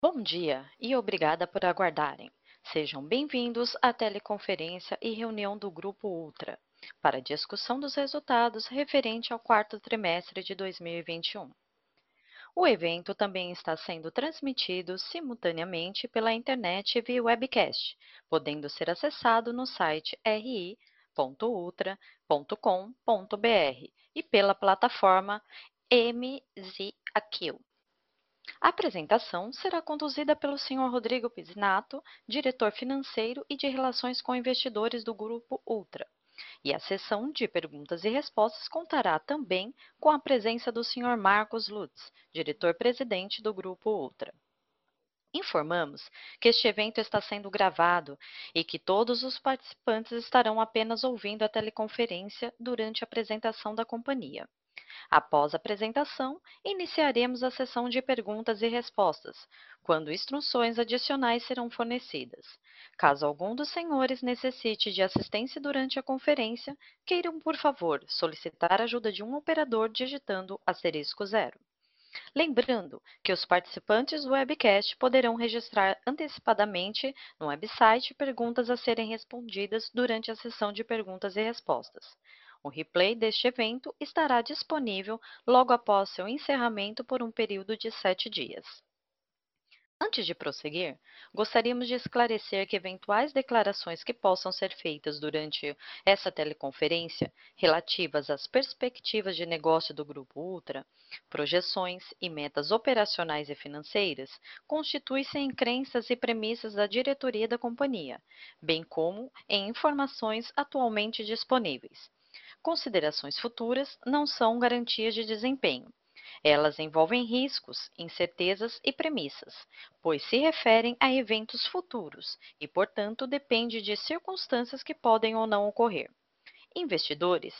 Bom dia e obrigada por aguardarem. Sejam bem-vindos à teleconferência e reunião do Grupo Ultra para discussão dos resultados referente ao quarto trimestre de 2021. O evento também está sendo transmitido simultaneamente pela internet via webcast, podendo ser acessado no site ri.ultra.com.br e pela plataforma MZAQ. A apresentação será conduzida pelo Sr. Rodrigo Pizinato, diretor financeiro e de relações com investidores do Grupo Ultra. E a sessão de perguntas e respostas contará também com a presença do Sr. Marcos Lutz, diretor-presidente do Grupo Ultra. Informamos que este evento está sendo gravado e que todos os participantes estarão apenas ouvindo a teleconferência durante a apresentação da companhia. Após a apresentação, iniciaremos a sessão de perguntas e respostas, quando instruções adicionais serão fornecidas. Caso algum dos senhores necessite de assistência durante a conferência, queiram, por favor, solicitar a ajuda de um operador digitando asterisco zero. Lembrando que os participantes do webcast poderão registrar antecipadamente no website perguntas a serem respondidas durante a sessão de perguntas e respostas. O replay deste evento estará disponível logo após seu encerramento por um período de sete dias. Antes de prosseguir, gostaríamos de esclarecer que eventuais declarações que possam ser feitas durante essa teleconferência relativas às perspectivas de negócio do Grupo Ultra, projeções e metas operacionais e financeiras constituem-se em crenças e premissas da diretoria da companhia, bem como em informações atualmente disponíveis. Considerações futuras não são garantias de desempenho elas envolvem riscos, incertezas e premissas, pois se referem a eventos futuros e, portanto, depende de circunstâncias que podem ou não ocorrer. Investidores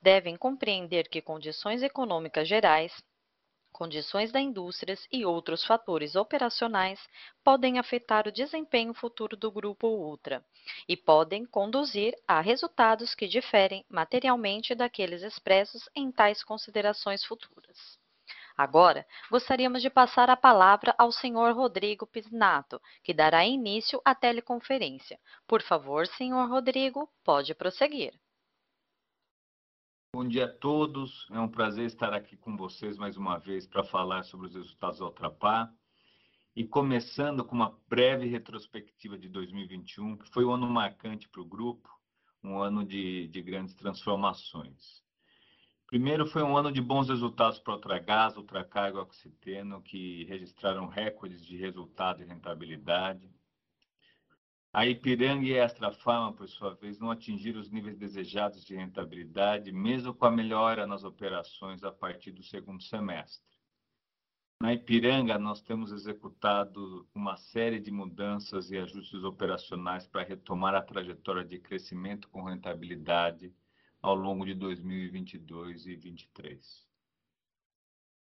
devem compreender que condições econômicas gerais, condições da indústria e outros fatores operacionais podem afetar o desempenho futuro do grupo Ultra e podem conduzir a resultados que diferem materialmente daqueles expressos em tais considerações futuras. Agora, gostaríamos de passar a palavra ao senhor Rodrigo Pisnato, que dará início à teleconferência. Por favor, senhor Rodrigo, pode prosseguir. Bom dia a todos. É um prazer estar aqui com vocês mais uma vez para falar sobre os resultados da Ultrapar. E começando com uma breve retrospectiva de 2021, que foi um ano marcante para o grupo, um ano de, de grandes transformações. Primeiro foi um ano de bons resultados para Ultragás, Ultracargo e Oxiteno, que registraram recordes de resultado e rentabilidade. A Ipiranga e a Extrafarma, por sua vez, não atingiram os níveis desejados de rentabilidade, mesmo com a melhora nas operações a partir do segundo semestre. Na Ipiranga, nós temos executado uma série de mudanças e ajustes operacionais para retomar a trajetória de crescimento com rentabilidade ao longo de 2022 e 2023.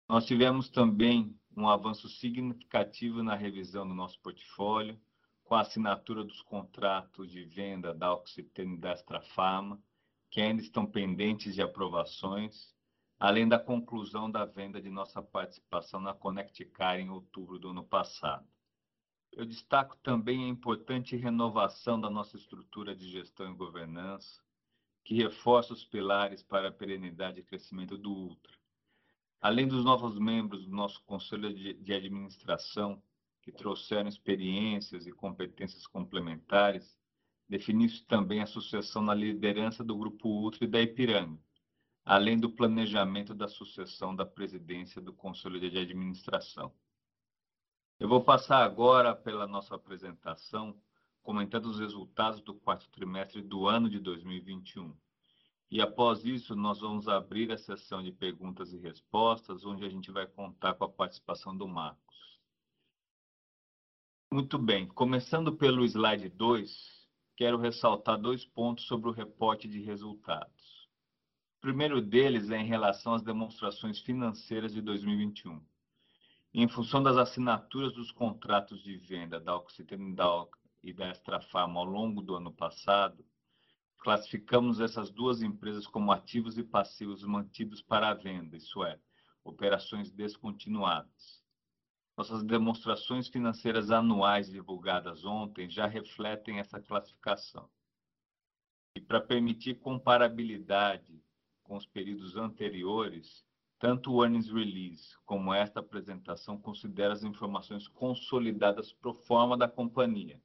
Nós tivemos também um avanço significativo na revisão do nosso portfólio, com a assinatura dos contratos de venda da Oxiteno e da Extrafarma, que ainda estão pendentes de aprovações, além da conclusão da venda de nossa participação na Connect Car em outubro do ano passado. Eu destaco também a importante renovação da nossa estrutura de gestão e governança, que reforça os pilares para a perenidade e crescimento do Ultra. Além dos novos membros do nosso Conselho de Administração, que trouxeram experiências e competências complementares, definiu-se também a sucessão na liderança do Grupo Ultra e da Ipiranga, além do planejamento da sucessão da presidência do Conselho de Administração. Eu vou passar agora pela nossa apresentação comentando os resultados do quarto trimestre do ano de 2021. E após isso, nós vamos abrir a sessão de perguntas e respostas, onde a gente vai contar com a participação do Marcos. Muito bem, começando pelo slide 2, quero ressaltar dois pontos sobre o reporte de resultados. O primeiro deles é em relação às demonstrações financeiras de 2021. Em função das assinaturas dos contratos de venda da Oxiteno da e da Extrafarma ao longo do ano passado, classificamos essas duas empresas como ativos e passivos mantidos para a venda, isso é, operações descontinuadas. Nossas demonstrações financeiras anuais divulgadas ontem já refletem essa classificação. E para permitir comparabilidade com os períodos anteriores, tanto o earnings release como esta apresentação considera as informações consolidadas pro forma da companhia.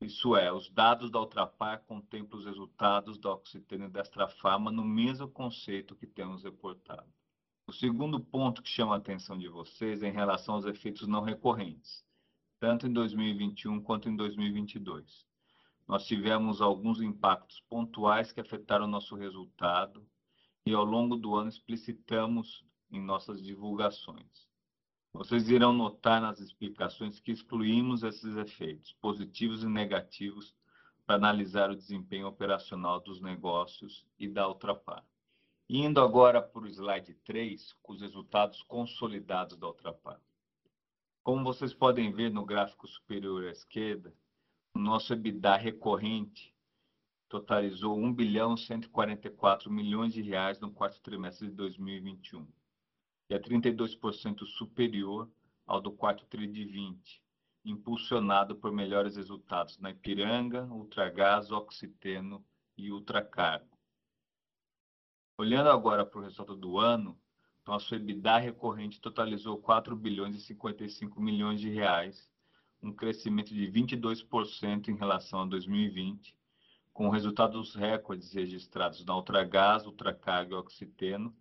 Isso é, os dados da Ultrapar contemplam os resultados da Oxiteno e da no mesmo conceito que temos reportado. O segundo ponto que chama a atenção de vocês é em relação aos efeitos não recorrentes, tanto em 2021 quanto em 2022. Nós tivemos alguns impactos pontuais que afetaram nosso resultado e ao longo do ano explicitamos em nossas divulgações. Vocês irão notar nas explicações que excluímos esses efeitos, positivos e negativos, para analisar o desempenho operacional dos negócios e da Ultrapar. Indo agora para o slide 3, com os resultados consolidados da Ultrapar. Como vocês podem ver no gráfico superior à esquerda, o nosso EBITDA recorrente totalizou 1 bilhão 144 milhões de reais no quarto trimestre de 2021, e é 32% superior ao do quarto tri de 20, impulsionado por melhores resultados na Ipiranga, Ultragás, Oxiteno e Ultracargo. Olhando agora para o resultado do ano, nosso EBITDA recorrente totalizou 4 bilhões e 55 milhões de reais, um crescimento de 22% em relação a 2020, com resultados recordes registrados na Ultragás, Ultracargo e Oxiteno,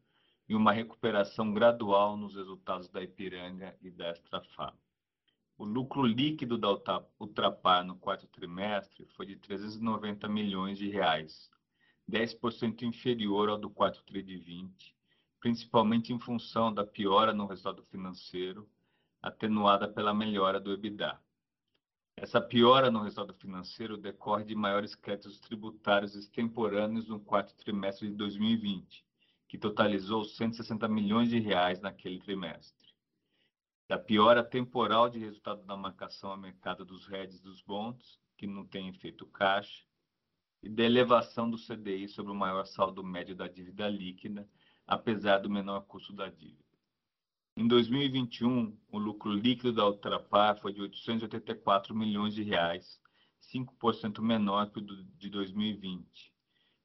e uma recuperação gradual nos resultados da Ipiranga e da Extrafam. O lucro líquido da Ultrapar no quarto trimestre foi de 390 milhões de reais, 10% inferior ao do quarto tri de 20, principalmente em função da piora no resultado financeiro, atenuada pela melhora do EBITDA. Essa piora no resultado financeiro decorre de maiores créditos tributários extemporâneos no quarto trimestre de 2020, que totalizou 160 milhões de reais naquele trimestre. Da piora temporal de resultado da marcação a mercado dos REDs dos bonds, que não tem efeito caixa, e da elevação do CDI sobre o maior saldo médio da dívida líquida, apesar do menor custo da dívida. Em 2021, o lucro líquido da Ultrapar foi de 884 milhões de reais, 5% menor que o de 2020,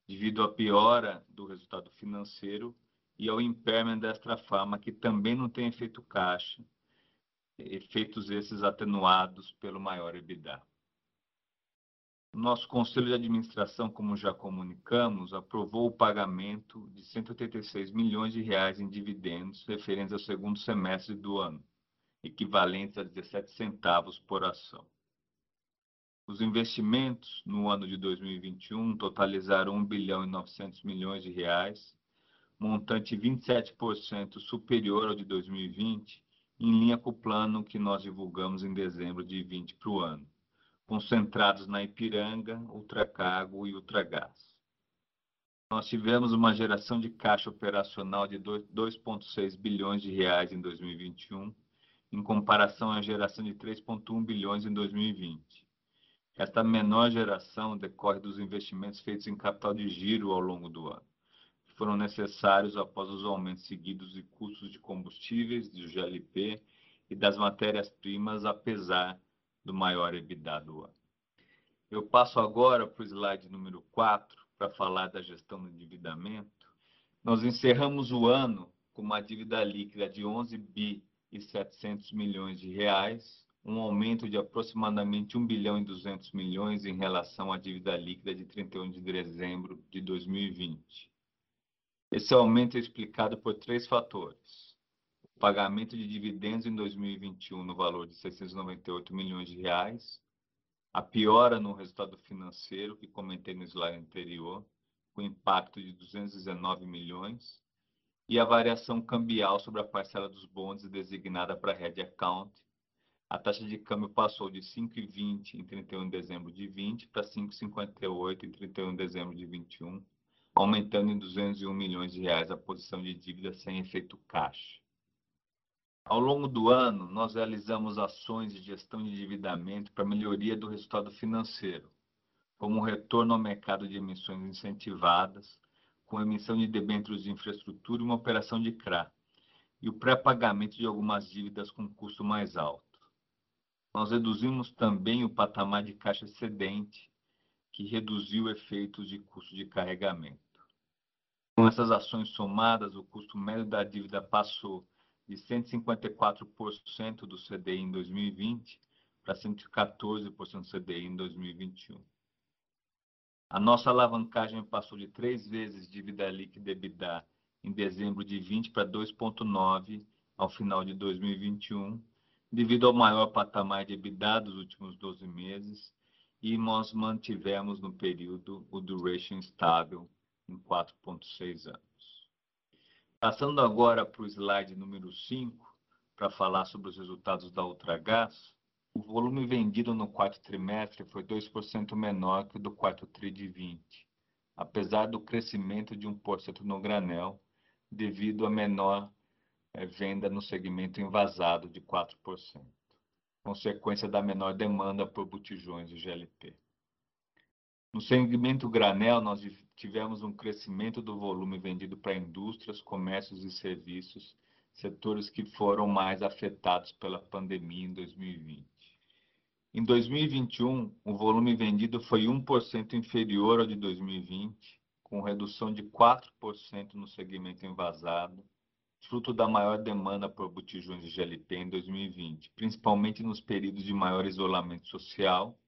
devido à piora do resultado financeiro e ao impairment da Extrafarma, que também não tem efeito caixa, efeitos esses atenuados pelo maior EBITDA. Nosso conselho de administração, como já comunicamos, aprovou o pagamento de 186 milhões de reais em dividendos referentes ao segundo semestre do ano, equivalentes a 17 centavos por ação. Os investimentos no ano de 2021 totalizaram 1 bilhão e 900 milhões de reais, montante 27% superior ao de 2020, em linha com o plano que nós divulgamos em dezembro de 2020 para o ano concentrados na Ipiranga, Ultracargo e Ultragás. Nós tivemos uma geração de caixa operacional de 2,6 bilhões de reais em 2021, em comparação à geração de 3,1 bilhões em 2020. Esta menor geração decorre dos investimentos feitos em capital de giro ao longo do ano, que foram necessários após os aumentos seguidos de custos de combustíveis, do GLP e das matérias-primas, apesar do maior EBITDA do ano. Eu passo agora para o slide número 4 para falar da gestão do endividamento. Nós encerramos o ano com uma dívida líquida de 11 bi e 700 milhões de reais, um aumento de aproximadamente 1 bilhão e 200 milhões em relação à dívida líquida de 31 de dezembro de 2020. Esse aumento é explicado por três fatores pagamento de dividendos em 2021 no valor de 698 milhões de reais, a piora no resultado financeiro que comentei no slide anterior, com impacto de 219 milhões, e a variação cambial sobre a parcela dos bondes designada para Red Account. A taxa de câmbio passou de 5,20 em 31 de dezembro de 20 para 5,58 em 31 de dezembro de 21, aumentando em 201 milhões de reais a posição de dívida sem efeito caixa. Ao longo do ano, nós realizamos ações de gestão de endividamento para melhoria do resultado financeiro, como o retorno ao mercado de emissões incentivadas, com emissão de debêntures de infraestrutura e uma operação de CRA, e o pré-pagamento de algumas dívidas com custo mais alto. Nós reduzimos também o patamar de caixa excedente, que reduziu efeitos de custo de carregamento. Com essas ações somadas, o custo médio da dívida passou de 154% do CDI em 2020 para 114% do CDI em 2021. A nossa alavancagem passou de três vezes dívida líquida EBITDA em dezembro de 20 para 2,9 ao final de 2021, devido ao maior patamar de EBITDA dos últimos 12 meses, e nós mantivemos no período o duration estável em 4,6 anos. Passando agora para o slide número 5, para falar sobre os resultados da Ultragás, o volume vendido no quarto trimestre foi 2% menor que o do quarto tri de 20, apesar do crescimento de 1% no granel, devido à menor é, venda no segmento envasado de 4%, consequência da menor demanda por botijões de GLP. No segmento granel, nós tivemos um crescimento do volume vendido para indústrias, comércios e serviços, setores que foram mais afetados pela pandemia em 2020. Em 2021, o volume vendido foi 1% inferior ao de 2020, com redução de 4% no segmento envasado, fruto da maior demanda por botijões de GLP em 2020, principalmente nos períodos de maior isolamento social,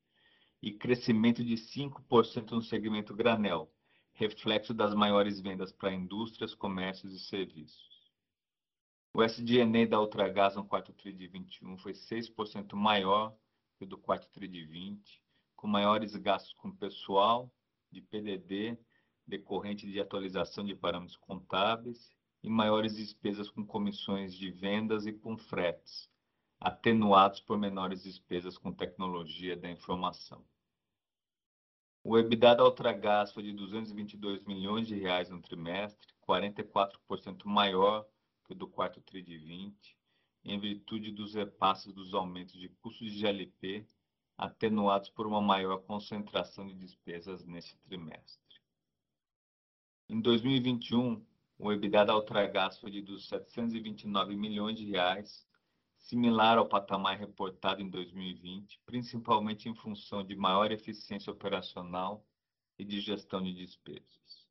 e crescimento de 5% no segmento granel, reflexo das maiores vendas para indústrias, comércios e serviços. O SG&A da Ultragás no quarto tri de 21 foi 6% maior que o do quarto tri de 20, com maiores gastos com pessoal, de PDD decorrente de atualização de parâmetros contábeis e maiores despesas com comissões de vendas e com fretes, atenuados por menores despesas com tecnologia da informação. O EBITDA da Ultragás foi de 222 milhões de reais no trimestre, 44% maior que o do quarto tri de 20, em virtude dos repasses dos aumentos de custos de GLP, atenuados por uma maior concentração de despesas neste trimestre. Em 2021, o EBITDA da Ultragaz foi de dos 729 milhões de reais, similar ao patamar reportado em 2020, principalmente em função de maior eficiência operacional e de gestão de despesas.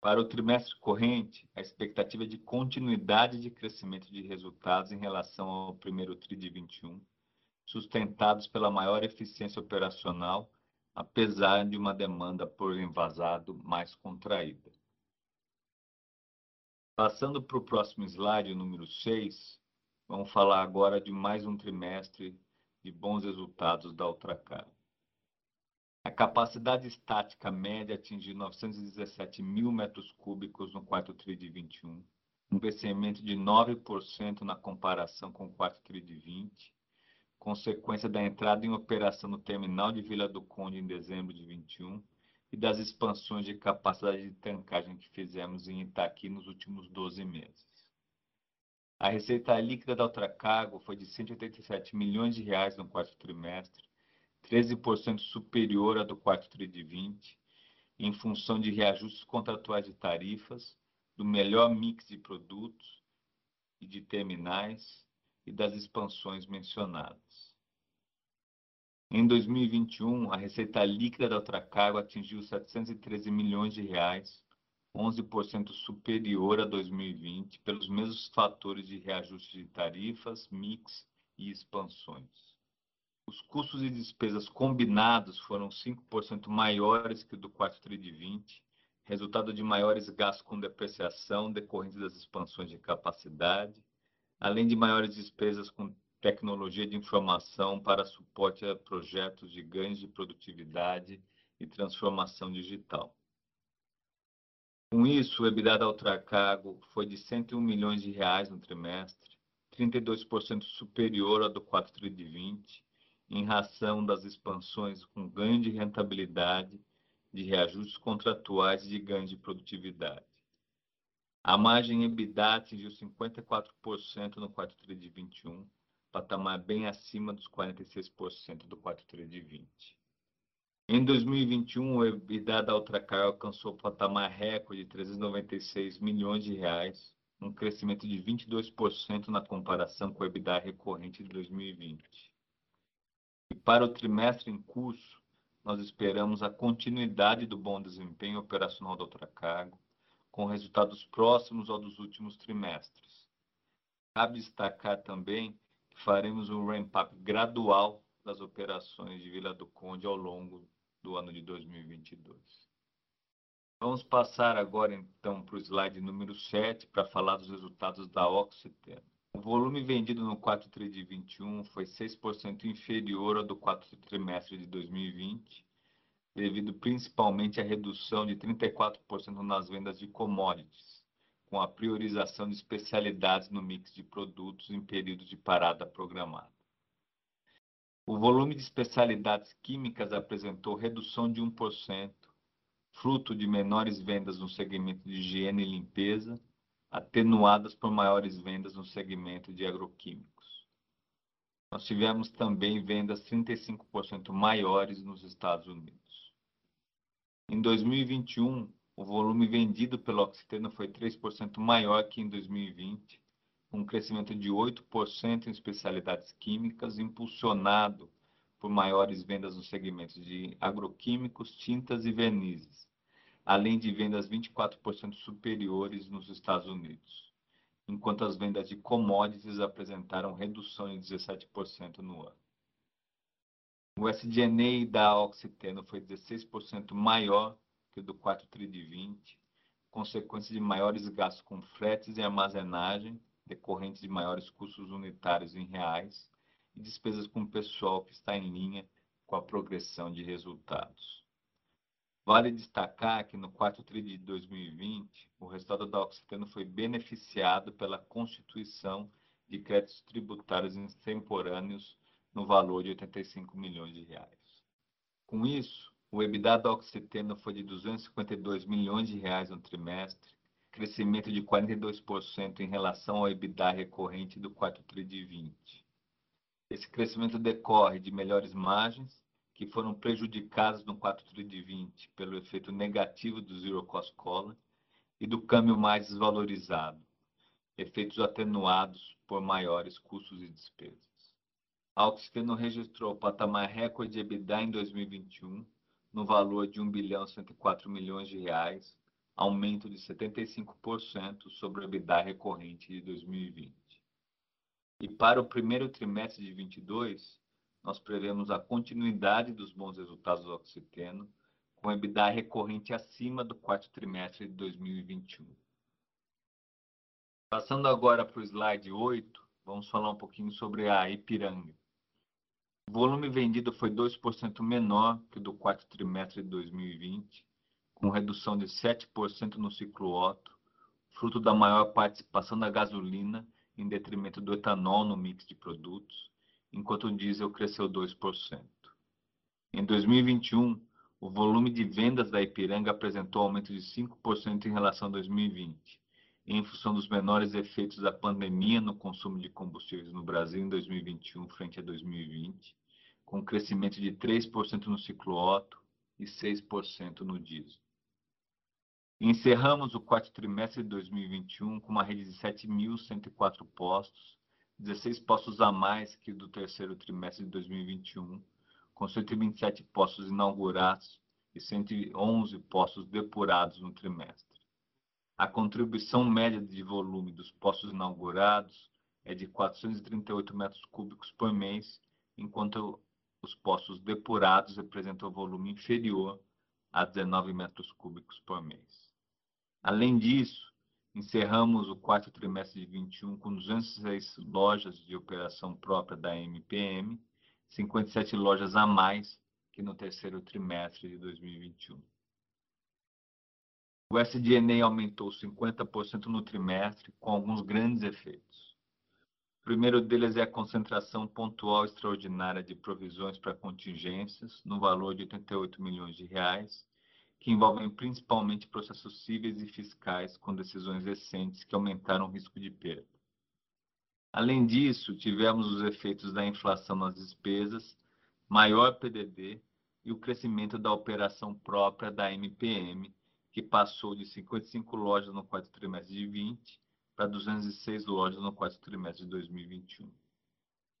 Para o trimestre corrente, a expectativa é de continuidade de crescimento de resultados em relação ao primeiro tri de 21, sustentados pela maior eficiência operacional apesar de uma demanda por envasado mais contraída. Passando para o próximo slide, número 6, vamos falar agora de mais um trimestre de bons resultados da Ultracar. A capacidade estática média atingiu 917 mil metros cúbicos no quarto TRI de 21, um crescimento de 9% na comparação com o quarto TRI de 20, consequência da entrada em operação no terminal de Vila do Conde em dezembro de 21 e das expansões de capacidade de tancagem que fizemos em Itaqui nos últimos 12 meses. A receita líquida da Ultracargo foi de 187 milhões de reais no quarto trimestre, 13% superior à do quarto tri de 20, em função de reajustes contratuais de tarifas, do melhor mix de produtos e de terminais e das expansões mencionadas. Em 2021, a receita líquida da Ultracargo atingiu 713 milhões de reais, 11% superior a 2020, pelos mesmos fatores de reajuste de tarifas, mix e expansões. Os custos e despesas combinados foram 5% maiores que o do quarto tri de 20, resultado de maiores gastos com depreciação decorrentes das expansões de capacidade, além de maiores despesas com tecnologia de informação para suporte a projetos de ganhos de produtividade e transformação digital. Com isso, o EBITDA da Ultracargo foi de 101 milhões de reais no trimestre, 32% superior ao do 4 tri de 20, em razão das expansões com ganho de rentabilidade, de reajustes contratuais e de ganho de produtividade. A margem EBITDA atingiu 54% no 4 tri de 21, patamar bem acima dos 46% do quarto tri de 20. Em 2021, o EBITDA da Ultracar alcançou o patamar recorde de 396 milhões de reais, um crescimento de 22% na comparação com o EBITDA recorrente de 2020. E para o trimestre em curso, nós esperamos a continuidade do bom desempenho operacional da Ultracargo, com resultados próximos ao dos últimos trimestres. Cabe destacar também que faremos um ramp-up gradual das operações de Vila do Conde ao longo do ano de 2022. Vamos passar agora então para o slide número 7 para falar dos resultados da Oxiteno. O volume vendido no quarto tri de 21 foi 6% inferior ao do quarto trimestre de 2020, devido principalmente à redução de 34% nas vendas de commodities, com a priorização de especialidades no mix de produtos em períodos de parada programada. O volume de especialidades químicas apresentou redução de 1%, fruto de menores vendas no segmento de higiene e limpeza, atenuadas por maiores vendas no segmento de agroquímicos. Nós tivemos também vendas 35% maiores nos Estados Unidos. Em 2021, o volume vendido pela Oxiteno foi 3% maior que em 2020, um crescimento de 8% em especialidades químicas, impulsionado por maiores vendas nos segmentos de agroquímicos, tintas e vernizes, além de vendas 24% superiores nos Estados Unidos, enquanto as vendas de commodities apresentaram redução de 17% no ano. O SG&A da Oxiteno foi 16% maior que o do quarto tri de 20, consequência de maiores gastos com fretes e armazenagem, decorrentes de maiores custos unitários em reais e despesas com pessoal que está em linha com a progressão de resultados. Vale destacar que no quarto tri de 2020, o resultado da Oxiteno foi beneficiado pela constituição de créditos tributários extemporâneos no valor de 85 milhões de reais. Com isso, o EBITDA da Oxiteno foi de 252 milhões de reais no trimestre, crescimento de 42% em relação ao EBITDA recorrente do quarto tri de 20. Esse crescimento decorre de melhores margens, que foram prejudicadas no quarto tri de 20 pelo efeito negativo do Zero Cost Collar e do câmbio mais desvalorizado, efeitos atenuados por maiores custos e despesas. A Oxiteno registrou patamar recorde de EBITDA em 2021, no valor de 1 bilhão 104 milhões de reais, aumento de 75% sobre o EBITDA recorrente de 2020. E para o primeiro trimestre de 2022, nós prevemos a continuidade dos bons resultados do Oxiteno, com EBITDA recorrente acima do quarto trimestre de 2021. Passando agora para o slide 8, vamos falar um pouquinho sobre a Ipiranga. O volume vendido foi 2% menor que o do quarto trimestre de 2020, com redução de 7% no ciclo Otto, fruto da maior participação da gasolina em detrimento do etanol no mix de produtos, enquanto o diesel cresceu 2%. Em 2021, o volume de vendas da Ipiranga apresentou aumento de 5% em relação a 2020, em função dos menores efeitos da pandemia no consumo de combustíveis no Brasil em 2021 frente a 2020, com crescimento de 3% no ciclo Otto e 6% no diesel. Encerramos o quarto trimestre de 2021 com uma rede de 7.104 postos, 16 postos a mais que do terceiro trimestre de 2021, com 127 postos inaugurados e 111 postos depurados no trimestre. A contribuição média de volume dos postos inaugurados é de 438 metros cúbicos por mês, enquanto os postos depurados representam volume inferior a 19 metros cúbicos por mês. Além disso, encerramos o quarto trimestre de 21 com 206 lojas de operação própria da MPM, 57 lojas a mais que no terceiro trimestre de 2021. O SG&A aumentou 50% no trimestre, com alguns grandes efeitos. O primeiro deles é a concentração pontual extraordinária de provisões para contingências, no valor de 88 milhões de reais, que envolvem principalmente processos cíveis e fiscais com decisões recentes que aumentaram o risco de perda. Além disso, tivemos os efeitos da inflação nas despesas, maior PDD e o crescimento da operação própria da MPM, que passou de 55 lojas no quarto trimestre de 20 para 206 lojas no quarto trimestre de 2021.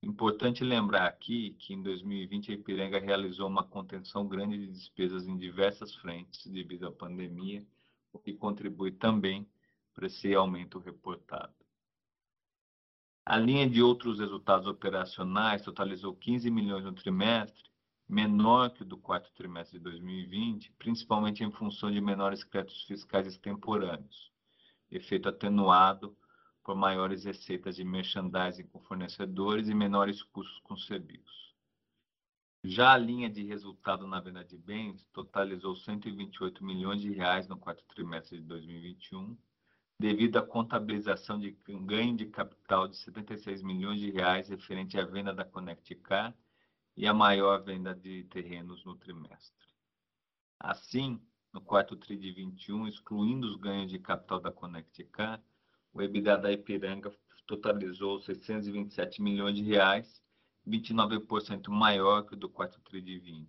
Importante lembrar aqui que em 2020 a Ipiranga realizou uma contenção grande de despesas em diversas frentes devido à pandemia, o que contribui também para esse aumento reportado. A linha de outros resultados operacionais totalizou 15 milhões no trimestre, menor que o do quarto trimestre de 2020, principalmente em função de menores créditos fiscais extemporâneos, efeito atenuado por maiores receitas de merchandising com fornecedores e menores custos com serviços. Já a linha de resultado na venda de bens totalizou 128 milhões de reais no quarto trimestre de 2021, devido à contabilização de ganho de capital de 76 milhões de reais referente à venda da Connectcar e a maior venda de terrenos no trimestre. Assim, no quarto TRI de 21, excluindo os ganhos de capital da Connectcar, o EBITDA da Ipiranga totalizou 627 milhões de reais, 29% maior que o do quarto TRI de 20.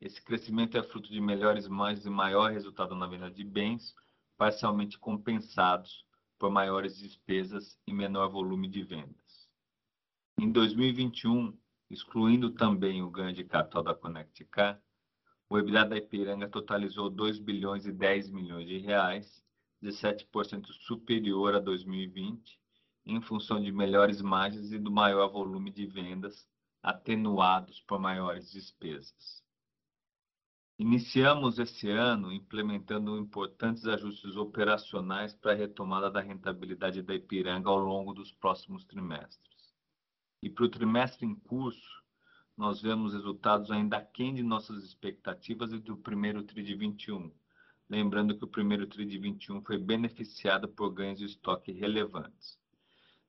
Esse crescimento é fruto de melhores margens e maior resultado na venda de bens, parcialmente compensados por maiores despesas e menor volume de vendas. Em 2021, excluindo também o ganho de capital da Connectcar, o EBITDA da Ipiranga totalizou 2 bilhões e 10 milhões de reais, 17% superior a 2020, em função de melhores margens e do maior volume de vendas, atenuados por maiores despesas. Iniciamos esse ano implementando importantes ajustes operacionais para a retomada da rentabilidade da Ipiranga ao longo dos próximos trimestres. E para o trimestre em curso, nós vemos resultados ainda aquém de nossas expectativas e do primeiro TRI de 21, lembrando que o primeiro TRI de 21 foi beneficiado por ganhos de estoque relevantes.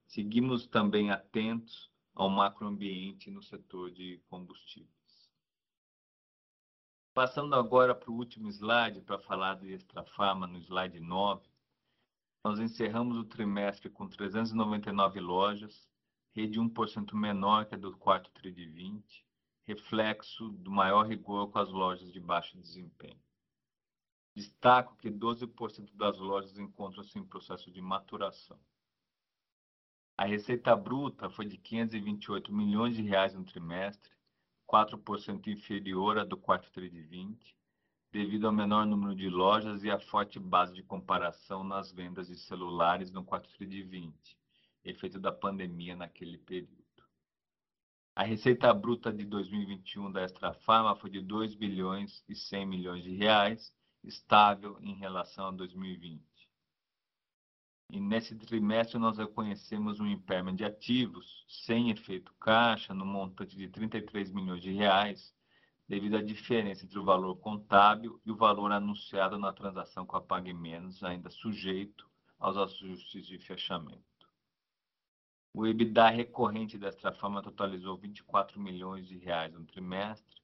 Seguimos também atentos ao macroambiente no setor de combustíveis. Passando agora para o último slide, para falar do Extrafarma, no slide 9. Nós encerramos o trimestre com 399 lojas, rede 1% menor que a do quarto TRI de 20, reflexo do maior rigor com as lojas de baixo desempenho. Destaco que 12% das lojas encontram-se em processo de maturação. A receita bruta foi de 528 milhões de reais no trimestre, 4% inferior à do quarto TRI de 20, devido ao menor número de lojas e à forte base de comparação nas vendas de celulares no quarto TRI de 20, efeito da pandemia naquele período. A receita bruta de 2021 da Extrafarma foi de 2 bilhões e 100 milhões de reais, estável em relação a 2020. E nesse trimestre nós reconhecemos um impairment de ativos sem efeito caixa no montante de 33 milhões de reais, devido à diferença entre o valor contábil e o valor anunciado na transação com a Pague Menos, ainda sujeito aos ajustes de fechamento. O EBITDA recorrente da Extrafarma totalizou 24 milhões de reais no trimestre,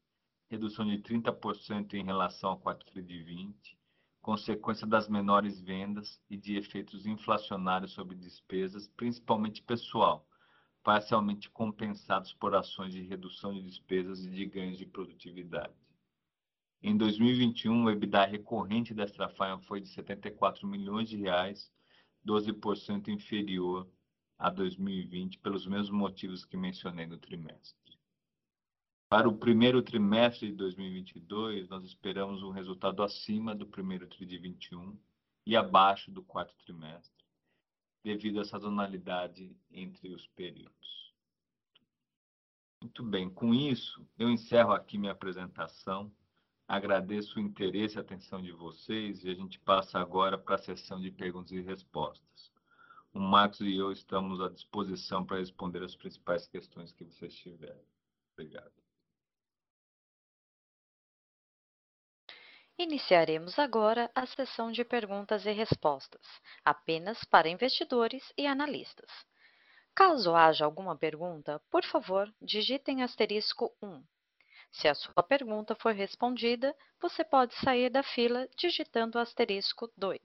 redução de 30% em relação ao quarto TRI de 20, consequência das menores vendas e de efeitos inflacionários sobre despesas, principalmente pessoal, parcialmente compensados por ações de redução de despesas e de ganhos de produtividade. Em 2021, o EBITDA recorrente da Extrafarma foi de 74 milhões de reais, 12% inferior a 2020 pelos mesmos motivos que mencionei no trimestre. Para o primeiro trimestre de 2022, nós esperamos um resultado acima do primeiro TRI de 21 e abaixo do quarto trimestre, devido à sazonalidade entre os períodos. Muito bem, com isso, eu encerro aqui minha apresentação. Agradeço o interesse e a atenção de vocês e a gente passa agora para a sessão de perguntas e respostas. O Marcos e eu estamos à disposição para responder as principais questões que vocês tiverem. Obrigado. Iniciaremos agora a sessão de perguntas e respostas, apenas para investidores e analistas. Caso haja alguma pergunta, por favor, digitem asterisco 1. Se a sua pergunta for respondida, você pode sair da fila digitando asterisco 2.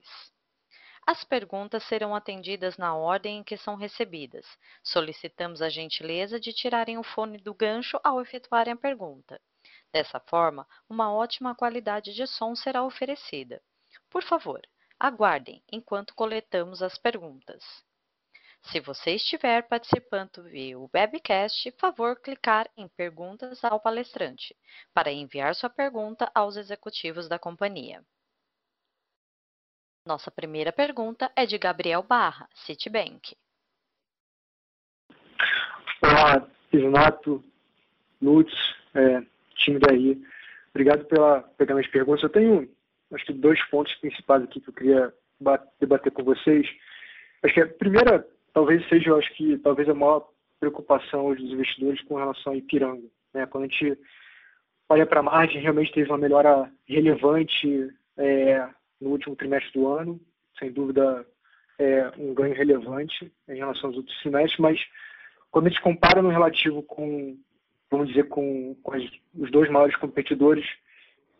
As perguntas serão atendidas na ordem em que são recebidas. Solicitamos a gentileza de tirarem o fone do gancho ao efetuarem a pergunta. Dessa forma, uma ótima qualidade de som será oferecida. Por favor, Aguardem enquanto coletamos as perguntas. Se você estiver participando via webcast, favor clicar em Perguntas ao palestrante para enviar sua pergunta aos executivos da companhia. Nossa primeira pergunta é de Gabriel Barra, Citibank. Olá, Isnato, Lutz, é, time daí. Obrigado pela pegar minhas perguntas. Eu tenho, acho que, dois pontos principais aqui que eu queria debater com vocês. Acho que a primeira talvez seja, acho que, talvez a maior preocupação dos investidores com relação a Ipiranga. Né? Quando a gente olha para a margem, realmente teve uma melhora relevante é, no último trimestre do ano, sem dúvida é, um ganho relevante em relação aos outros trimestres, mas quando a gente compara no relativo com vamos dizer, com, com as, os dois maiores competidores,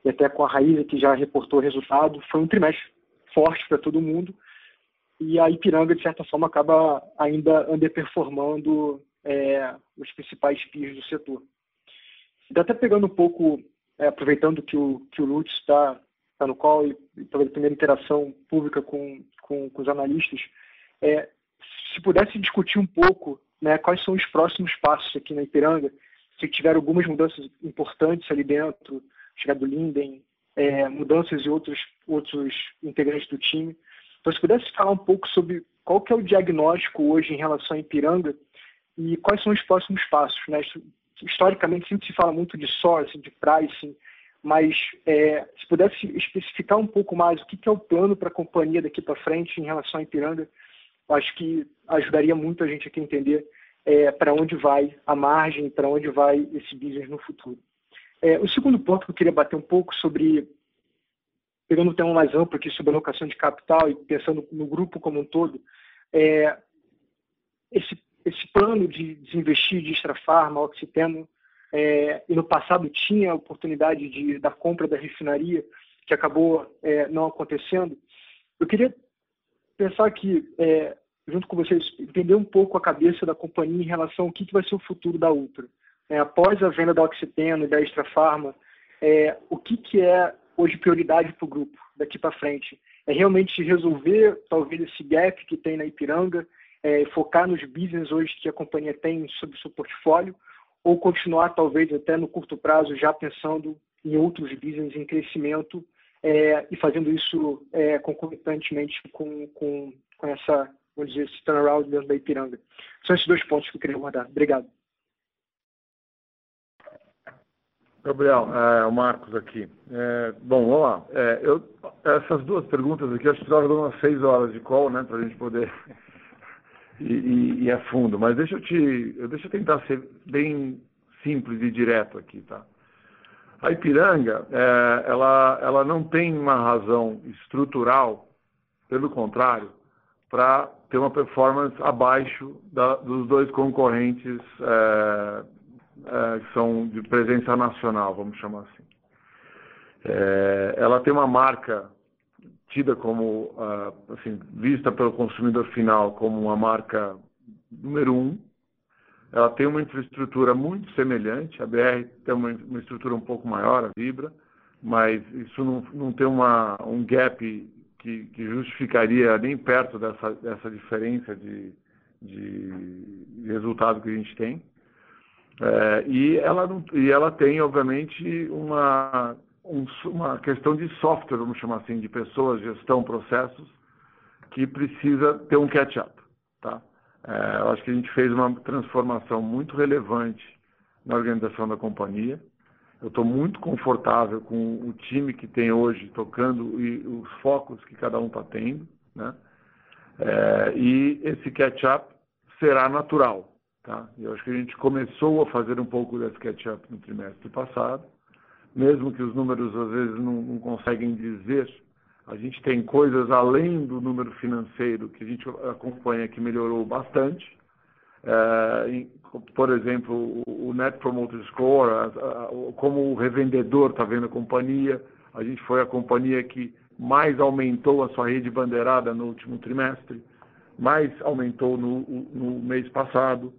e até com a Raíza, que já reportou resultado, foi um trimestre forte para todo mundo, e a Ipiranga, de certa forma, acaba ainda underperformando é, os principais PIs do setor. E até pegando um pouco, é, aproveitando que o, que o Lutz está tá no call e, e pela primeira interação pública com, com, com os analistas, é, se pudesse discutir um pouco né, quais são os próximos passos aqui na Ipiranga, se tiveram algumas mudanças importantes ali dentro, chegada do Linden, é, mudanças e outros, outros integrantes do time. Então, se pudesse falar um pouco sobre qual que é o diagnóstico hoje em relação à Ipiranga e quais são os próximos passos. Né? Historicamente, sempre se fala muito de sourcing, de pricing, mas é, se pudesse especificar um pouco mais o que, que é o plano para a companhia daqui para frente em relação à Ipiranga, acho que ajudaria muito a gente aqui a entender é, para onde vai a margem, para onde vai esse business no futuro. É, o segundo ponto que eu queria bater um pouco sobre, pegando um tema mais amplo aqui sobre alocação de capital e pensando no grupo como um todo, é, esse, esse plano de desinvestir de Extra Farma, Oxiteno, é, e no passado tinha a oportunidade de, da compra da refinaria, que acabou é, não acontecendo, eu queria pensar que é, junto com vocês, entender um pouco a cabeça da companhia em relação ao que, que vai ser o futuro da Ultra. É, após a venda da Oxiteno e da Extra Farma, é, o que, que é hoje prioridade para o grupo daqui para frente? É realmente resolver talvez esse gap que tem na Ipiranga, é, focar nos business hoje que a companhia tem sobre o seu portfólio, ou continuar talvez até no curto prazo já pensando em outros business em crescimento é, e fazendo isso é, concomitantemente com, com, com essa vamos dizer, esse turnaround dentro da Ipiranga. São esses dois pontos que eu queria abordar. Obrigado. Gabriel, é, o Marcos aqui. É, bom, vamos lá. É, eu, essas duas perguntas aqui, acho que precisava de umas seis horas de call, né, para a gente poder ir, ir, a fundo. Mas deixa eu te, deixa eu tentar ser bem simples e direto aqui, tá? A Ipiranga, é, ela, ela não tem uma razão estrutural, pelo contrário, para ter uma performance abaixo da, dos dois concorrentes é, é, que são de presença nacional, vamos chamar assim. É, ela tem uma marca tida como, assim, vista pelo consumidor final como uma marca número um. Ela tem uma infraestrutura muito semelhante, a BR tem uma, uma estrutura um pouco maior, a Vibra, mas isso não, não tem uma, um gap que, que justificaria nem perto dessa, dessa diferença de, de resultado que a gente tem. É, e, ela não, e ela tem, obviamente, uma, um, uma questão de software, vamos chamar assim, de pessoas, gestão, processos, que precisa ter um catch-up. Tá? É, eu acho que a gente fez uma transformação muito relevante na organização da companhia. Eu estou muito confortável com o time que tem hoje tocando e os focos que cada um está tendo, né? É, e esse catch-up será natural, tá? Eu acho que a gente começou a fazer um pouco desse catch-up no trimestre passado, mesmo que os números às vezes não, não conseguem dizer, a gente tem coisas além do número financeiro que a gente acompanha que melhorou bastante, por exemplo, o Net Promoter Score, como o revendedor está vendo a companhia. A gente foi a companhia que mais aumentou a sua rede bandeirada no último trimestre, mais aumentou no, no mês passado.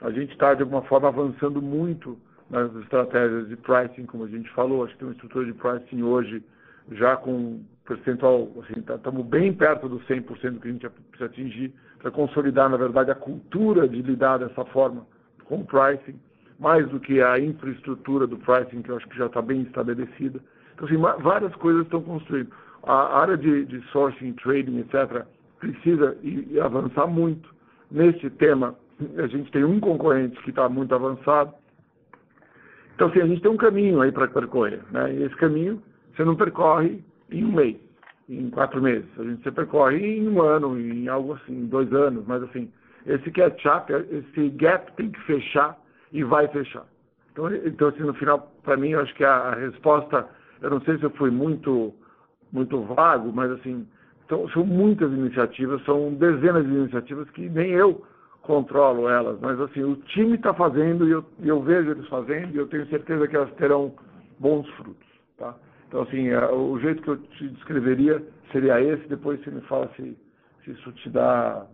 A gente está, de alguma forma, avançando muito nas estratégias de pricing, como a gente falou. Acho que tem uma estrutura de pricing hoje já com percentual, assim, estamos tá, bem perto do 100% que a gente precisa atingir para consolidar, na verdade, a cultura de lidar dessa forma com o pricing, mais do que a infraestrutura do pricing, que eu acho que já está bem estabelecida. Então, assim, várias coisas estão construindo. A área de, de sourcing, trading, etc., precisa ir, ir avançar muito. Nesse tema, a gente tem um concorrente que está muito avançado. Então, assim, a gente tem um caminho aí para percorrer. Né? E esse caminho você não percorre em um mês, em quatro meses. A gente você percorre em um ano, em algo assim, em dois anos. Mas, assim, esse catch-up, esse gap tem que fechar e vai fechar. Então, então assim, no final, para mim, eu acho que a, resposta, eu não sei se eu fui muito, muito vago, mas assim, então, são muitas iniciativas, são dezenas de iniciativas que nem eu controlo elas, mas assim, o time está fazendo e eu, eu, vejo eles fazendo e eu tenho certeza que elas terão bons frutos. Tá? Então, assim, o jeito que eu te descreveria seria esse, depois você me fala se, se isso te dá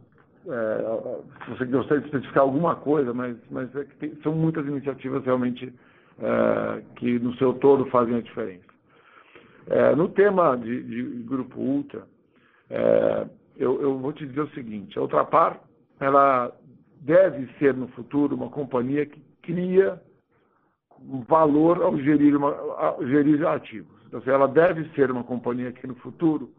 é, se você gostaria de especificar alguma coisa, mas, mas é tem, são muitas iniciativas realmente é, que no seu todo fazem a diferença. É, no tema de, de, Grupo Ultra, é, eu, eu, vou te dizer o seguinte, a Ultrapar, ela deve ser no futuro uma companhia que cria valor ao gerir, uma, ao gerir ativos. Então, ela deve ser uma companhia que no futuro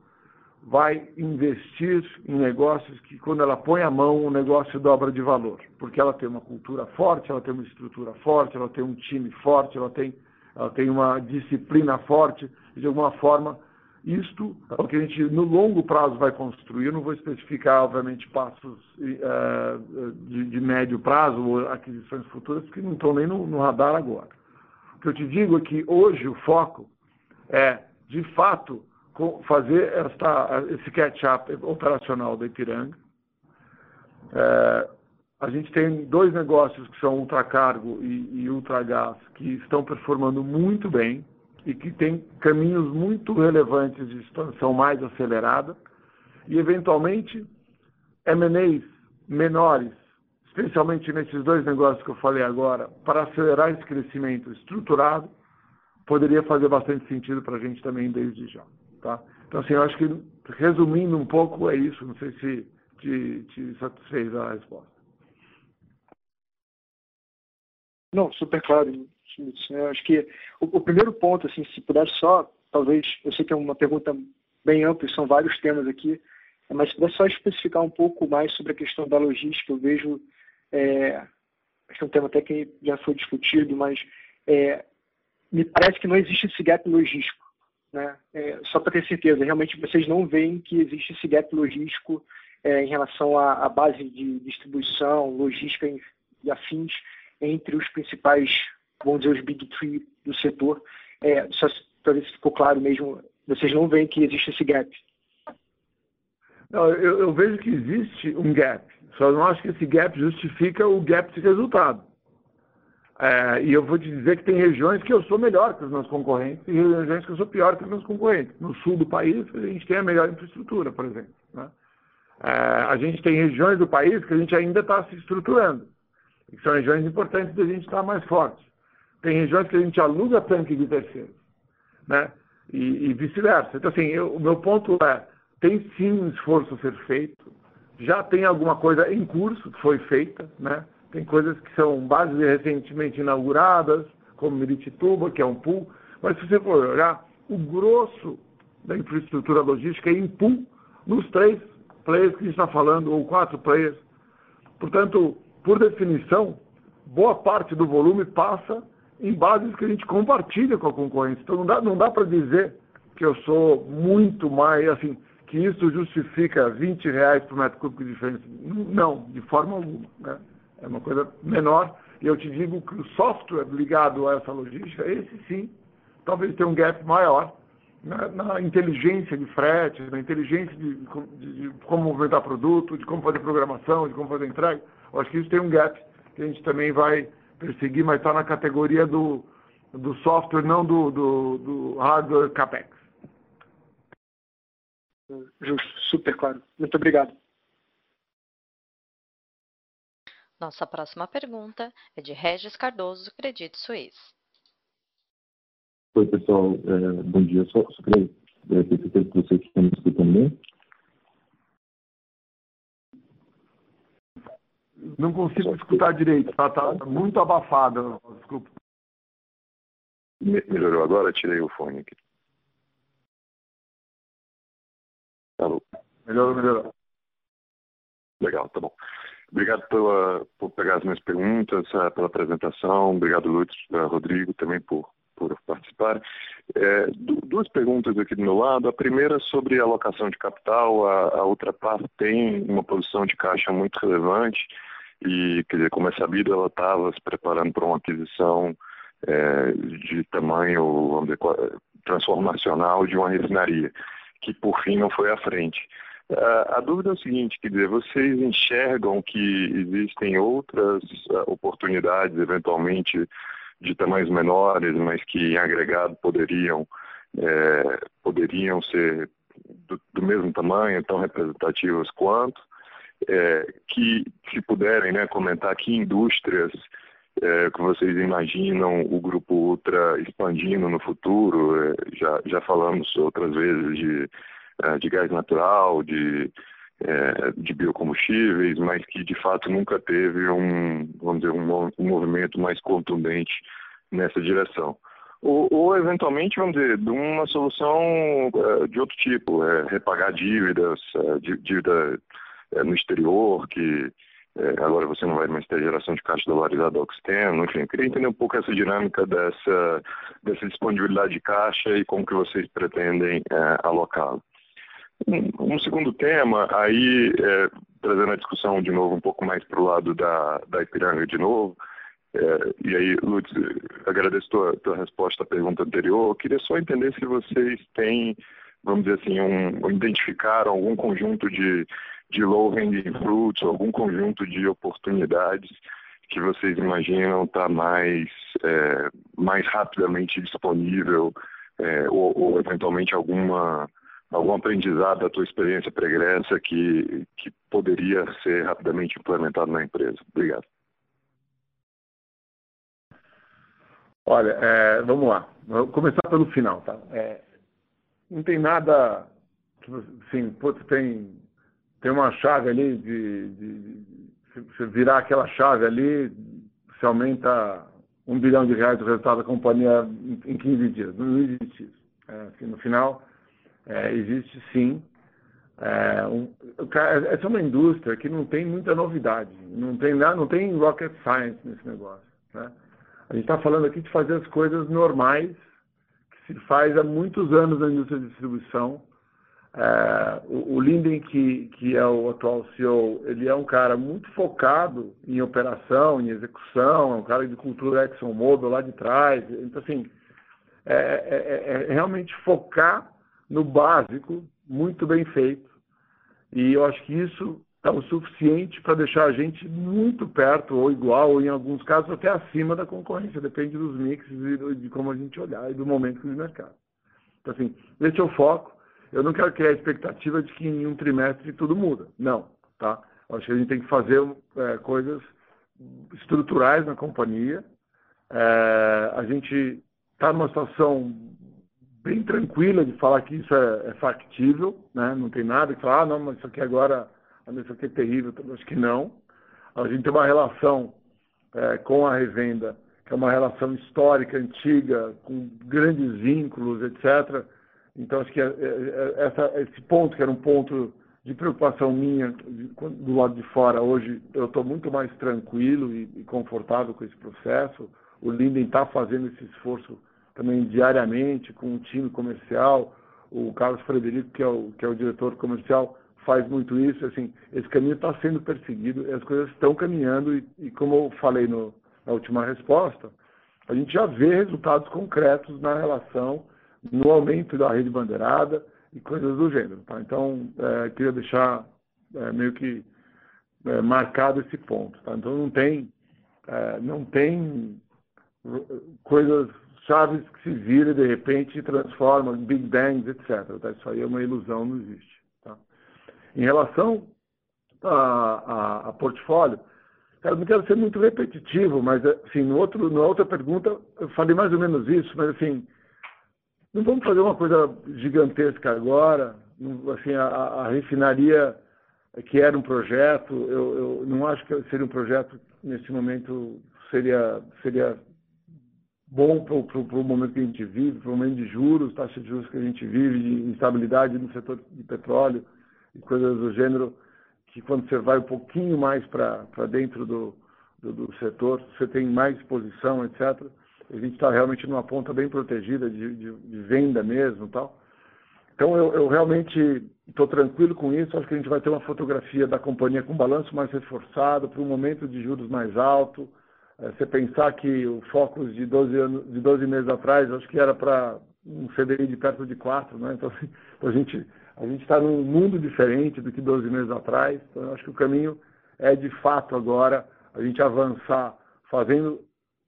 vai investir em negócios que, quando ela põe a mão, o negócio dobra de valor. Porque ela tem uma cultura forte, ela tem uma estrutura forte, ela tem um time forte, ela tem, ela tem uma disciplina forte, e de alguma forma, isto é o que a gente, no longo prazo, vai construir. Eu não vou especificar, obviamente, passos uh, de, de, médio prazo ou aquisições futuras, que não estão nem no, no radar agora. O que eu te digo é que hoje o foco é, de fato, fazer esta, esse catch-up operacional da Ipiranga. É, a gente tem dois negócios que são ultracargo e, e ultragás que estão performando muito bem e que têm caminhos muito relevantes de expansão mais acelerada e, eventualmente, M&As menores, especialmente nesses dois negócios que eu falei agora, para acelerar esse crescimento estruturado, poderia fazer bastante sentido para a gente também desde já. Tá? Então, assim, eu acho que, resumindo um pouco, é isso. Não sei se te, te satisfez a resposta. Não, super claro. Eu acho que o, o, primeiro ponto, assim, se puder só, talvez, eu sei que é uma pergunta bem ampla, são vários temas aqui, mas se puder só especificar um pouco mais sobre a questão da logística, eu vejo, é, acho que é um tema até que já foi discutido, mas é, me parece que não existe esse gap logístico. Né? É, só para ter certeza, realmente vocês não veem que existe esse gap logístico é, em relação à, à, base de distribuição, logística e afins entre os principais, vamos dizer, os big three do setor. É, só para ver se ficou claro mesmo, vocês não veem que existe esse gap. Não, eu, eu vejo que existe um gap, só não acho que esse gap justifica o gap de resultado. É, e eu vou te dizer que tem regiões que eu sou melhor que os meus concorrentes e regiões que eu sou pior que os meus concorrentes. No sul do país, a gente tem a melhor infraestrutura, por exemplo. Né? É, a gente tem regiões do país que a gente ainda está se estruturando, que são regiões importantes da gente estar mais forte. Tem regiões que a gente aluga tanque de terceiros, né? e, e vice-versa. Então, assim, eu, o meu ponto é, tem sim um esforço a ser feito, já tem alguma coisa em curso que foi feita, né? Tem coisas que são bases recentemente inauguradas, como Miritituba, que é um pool. Mas se você for olhar, o grosso da infraestrutura logística é em pool nos três players que a gente está falando, ou quatro players. Portanto, por definição, boa parte do volume passa em bases que a gente compartilha com a concorrência. Então não dá, não dá para dizer que eu sou muito mais, assim, que isso justifica 20 reais por metro cúbico de diferença. Não, de forma alguma. Né? É uma coisa menor. E eu te digo que o software ligado a essa logística, esse sim, talvez tenha um gap maior na, na inteligência de frete, na inteligência de, de, de, como movimentar produto, de como fazer programação, de como fazer entrega. Eu acho que isso tem um gap que a gente também vai perseguir, mas está na categoria do, do software, não do, do, do hardware CAPEX. Justo, super claro. Muito obrigado. Nossa próxima pergunta é de Regis Cardoso, Credit Suisse. Oi, pessoal. É, bom dia. Só, só queria É, tenho certeza que vocês estão me escutando bem. Não consigo escutar direito, tá, tá muito abafado. Desculpa. Melhorou agora? Tirei o fone aqui. Alô? Melhorou, melhorou. Legal, tá bom. Obrigado pela, por pegar as minhas perguntas, eh, pela apresentação. Obrigado, Lutz, uh, Rodrigo, também por, por participar. É, duas perguntas aqui do meu lado. A primeira sobre alocação de capital. A, a parte tem uma posição de caixa muito relevante e, quer dizer, como é sabido, ela estava se preparando para uma aquisição é, de tamanho, dizer, transformacional de uma refinaria, que por fim não foi à frente. Uh, a dúvida é o seguinte, quer dizer, vocês enxergam que existem outras uh, oportunidades, eventualmente de tamanhos menores, mas que em agregado poderiam é, poderiam ser do, do, mesmo tamanho, tão representativas quanto, é, que se puderem né, comentar que indústrias é, que vocês imaginam o grupo Ultra expandindo no futuro, já, já falamos outras vezes de de gás natural, de, é, de biocombustíveis, mas que de fato nunca teve um, vamos dizer, um, um movimento mais contundente nessa direção. Ou, ou, eventualmente, vamos dizer, de uma solução é, de outro tipo, é, repagar dívidas, é, dívida é, no exterior, que agora você não vai mais ter geração de caixa dolarizada ao externo, enfim, eu queria entender um pouco essa dinâmica dessa, dessa disponibilidade de caixa e como que vocês pretendem alocá-lo. Um, um segundo tema, aí é, trazendo a discussão de novo um pouco mais para o lado da, da Ipiranga de novo, é, e aí, Lutz, agradeço a tua, tua resposta à pergunta anterior. Eu queria só entender se vocês têm, vamos dizer assim, um, identificaram algum conjunto de, de low-hanging fruits, algum conjunto de oportunidades que vocês imaginam estar tá mais, é, mais rapidamente disponível, é, ou, ou eventualmente alguma algum aprendizado da tua experiência pregressa que, que poderia ser rapidamente implementado na empresa? Obrigado. Olha, é, vamos lá. Vou começar pelo final, tá? É, não tem nada que assim, tem tem uma chave ali de, de, de, se virar aquela chave ali, você aumenta um bilhão de reais o resultado da companhia em 15 dias. Não existe isso. É, assim, no final, é, existe sim. É, um, essa é uma indústria que não tem muita novidade, não tem, não tem rocket science nesse negócio. Né? A gente está falando aqui de fazer as coisas normais que se faz há muitos anos na indústria de distribuição. É, o, o Linden, que, que é o atual CEO, ele é um cara muito focado em operação, em execução, é um cara de cultura ExxonMobil lá de trás. Então, assim, é, é, é, é realmente focar no básico, muito bem feito. E eu acho que isso é o suficiente para deixar a gente muito perto, ou igual, ou em alguns casos até acima da concorrência. Depende dos mixes e de como a gente olhar e do momento do mercado. Então, assim, esse é o foco. Eu não quero criar a expectativa de que em um trimestre tudo muda. Não, tá? Eu acho que a gente tem que fazer é, coisas estruturais na companhia. É, a gente está numa situação bem tranquila de falar que isso é, é factível, né? não tem nada que falar, ah, não, mas isso aqui agora, isso aqui é terrível, acho que não. A gente tem uma relação é, com a revenda, que é uma relação histórica, antiga, com grandes vínculos, etc. Então, acho que é, é, é, essa, esse ponto, que era um ponto de preocupação minha do lado de fora, hoje eu estou muito mais tranquilo e, e confortável com esse processo. O Linden está fazendo esse esforço também diariamente com o time comercial. O Carlos Frederico, que é o, que é o diretor comercial, faz muito isso. Assim, esse caminho está sendo perseguido, as coisas estão caminhando e, e como eu falei no, na última resposta, a gente já vê resultados concretos na relação, no aumento da rede bandeirada e coisas do gênero. Tá? Então, é, queria deixar é, meio que é, marcado esse ponto. Tá? Então, não tem, é, não tem coisas chaves que se vira e de repente transformam em Big Bangs, etc. Tá? Isso aí é uma ilusão, não existe. Tá? Em relação a, a, a portfólio, cara, não quero ser muito repetitivo, mas assim, no outro, na outra pergunta eu falei mais ou menos isso, mas assim, não vamos fazer uma coisa gigantesca agora. Assim, a, a refinaria que era um projeto, eu, eu não acho que seria um projeto nesse momento seria seria bom para o momento que a gente vive, para o momento de juros, taxa de juros que a gente vive, de instabilidade no setor de petróleo e coisas do gênero, que quando você vai um pouquinho mais para dentro do, do, do, setor, você tem mais exposição, etc. A gente está realmente numa ponta bem protegida de, de, de venda mesmo tal. Então, eu, eu realmente estou tranquilo com isso. Acho que a gente vai ter uma fotografia da companhia com balanço mais reforçado, para um momento de juros mais alto. É, você pensar que o Focus de 12, anos, de 12 meses atrás, acho que era para um CDI de perto de 4, né? Então, assim, a gente a gente está num mundo diferente do que 12 meses atrás. Então, acho que o caminho é, de fato, agora, a gente avançar fazendo,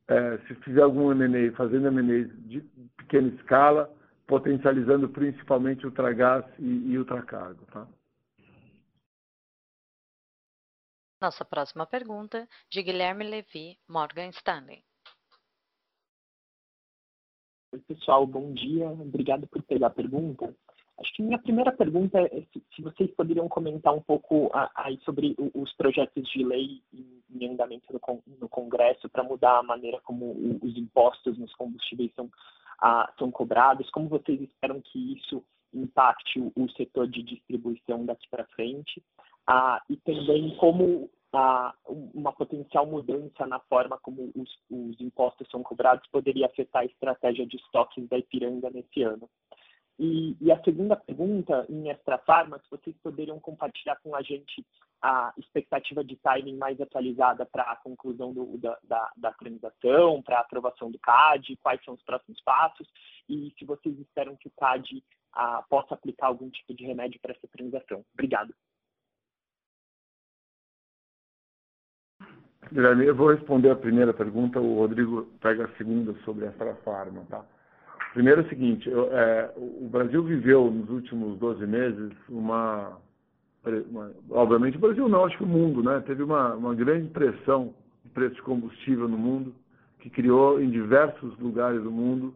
é, se fizer algum M&A, fazendo M&A de pequena escala, potencializando principalmente ultragás e, e ultracargo. Tá? Nossa próxima pergunta, de Guilherme Levi, Morgan Stanley. Oi, pessoal, bom dia. Obrigado por pegar a pergunta. Acho que minha primeira pergunta é se, vocês poderiam comentar um pouco aí sobre os projetos de lei em andamento no, Congresso para mudar a maneira como os impostos nos combustíveis são ah, são cobrados? Como vocês esperam que isso impacte o setor de distribuição daqui para frente? Ah, e também como ah, uma potencial mudança na forma como os, os impostos são cobrados poderia afetar a estratégia de estoques da Ipiranga nesse ano. E, e, a segunda pergunta, em Extra Farma, se vocês poderiam compartilhar com a gente a expectativa de timing mais atualizada para a conclusão do, da, da, da transação, para a aprovação do CAD, quais são os próximos passos e se vocês esperam que o CAD ah, possa aplicar algum tipo de remédio para essa transação. Obrigado. Guilherme, eu vou responder a primeira pergunta, o Rodrigo pega a segunda sobre a Farma, tá? Primeiro é o seguinte, eu, é, o Brasil viveu nos últimos 12 meses uma, uma, Obviamente o Brasil não, acho que o mundo, né? Teve uma, uma grande pressão de preço de combustível no mundo, que criou em diversos lugares do mundo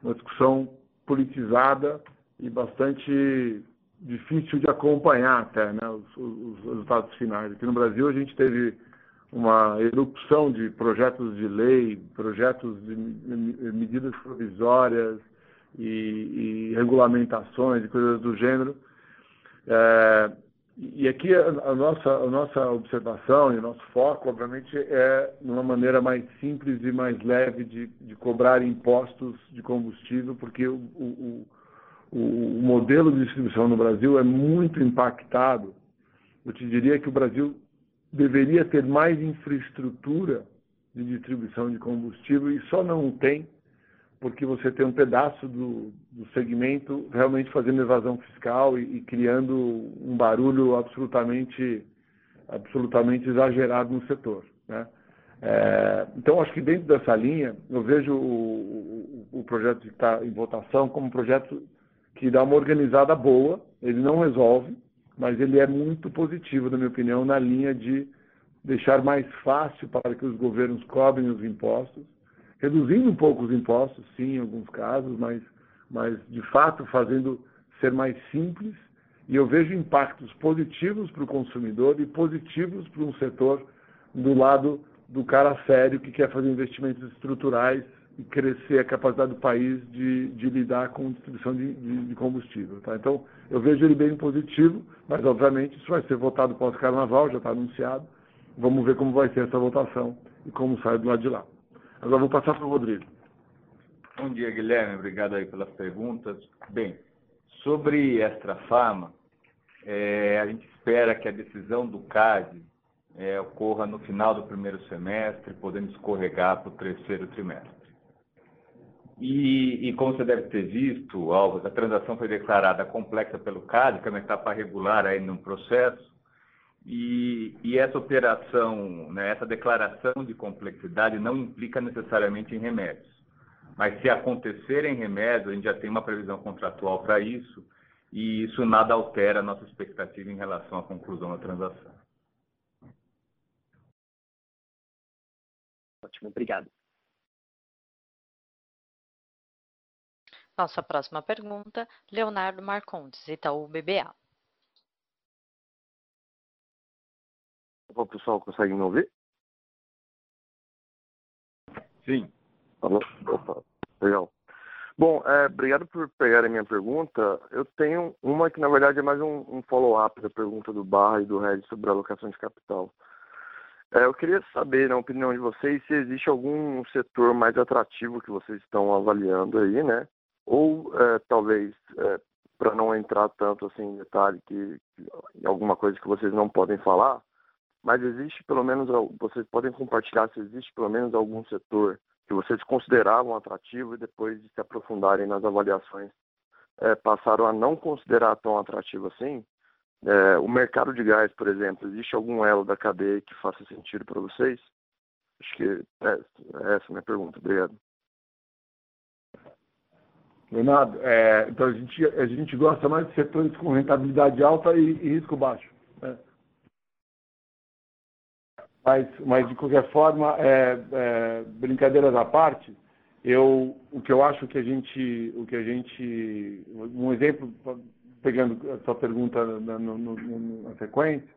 uma discussão politizada e bastante difícil de acompanhar até, né? Os, os resultados finais. Aqui no Brasil a gente teve uma erupção de projetos de lei, projetos de medidas provisórias e, e regulamentações e coisas do gênero. É, e aqui a, a, nossa, a nossa observação e o nosso foco, obviamente, é numa maneira mais simples e mais leve de, de cobrar impostos de combustível, porque o, o, o, o modelo de distribuição no Brasil é muito impactado. Eu te diria que o Brasil deveria ter mais infraestrutura de distribuição de combustível e só não tem porque você tem um pedaço do, do segmento realmente fazendo evasão fiscal e, e, criando um barulho absolutamente, absolutamente exagerado no setor. Né? É, então, acho que dentro dessa linha, eu vejo o, o, o projeto que está em votação como um projeto que dá uma organizada boa, ele não resolve, mas ele é muito positivo, na minha opinião, na linha de deixar mais fácil para que os governos cobrem os impostos, reduzindo um pouco os impostos, sim, em alguns casos, mas, mas de fato fazendo ser mais simples. E eu vejo impactos positivos para o consumidor e positivos para um setor do lado do cara sério que quer fazer investimentos estruturais crescer a capacidade do país de, de lidar com distribuição de, de, de combustível. Tá? Então, eu vejo ele bem positivo, mas obviamente isso vai ser votado pós-carnaval, já está anunciado. Vamos ver como vai ser essa votação e como sai do lado de lá. Agora vou passar para o Rodrigo. Bom dia, Guilherme. Obrigado aí pelas perguntas. Bem, sobre Extra Farma, é, a gente espera que a decisão do CAD é, ocorra no final do primeiro semestre, podendo escorregar para o terceiro trimestre. E, e, como você deve ter visto, Alves, a transação foi declarada complexa pelo CAD, que é uma etapa regular aí no processo, e, e essa operação, né, essa declaração de complexidade não implica necessariamente em remédios. Mas se acontecer em remédio, a gente já tem uma previsão contratual para isso, e isso nada altera a nossa expectativa em relação à conclusão da transação. Ótimo, obrigado. Nossa próxima pergunta, Leonardo Marcondes, Itaú BBA. Bom, pessoal, conseguem me ouvir? Sim. Alô? Opa, legal. Bom, é, obrigado por pegarem a minha pergunta. Eu tenho uma que, na verdade, é mais um, um follow-up da pergunta do Barra e do Red sobre a alocação de capital. É, eu queria saber, na opinião de vocês, se existe algum setor mais atrativo que vocês estão avaliando aí, né? Ou é, talvez, é, para não entrar tanto assim em detalhe, que, que alguma coisa que vocês não podem falar, mas existe pelo menos, vocês podem compartilhar se existe pelo menos algum setor que vocês consideravam atrativo e depois de se aprofundarem nas avaliações é, passaram a não considerar tão atrativo assim? O mercado de gás, por exemplo, existe algum elo da cadeia que faça sentido para vocês? Acho que é, é essa a minha pergunta. Obrigado. Leonardo, é, então a gente, a gente gosta mais de setores com rentabilidade alta e, e risco baixo. Né? Mas, mas de qualquer forma, é, é, brincadeiras à parte, eu, o que eu acho que a gente, o que a gente, um exemplo, pegando a sua pergunta na, no, no, na sequência,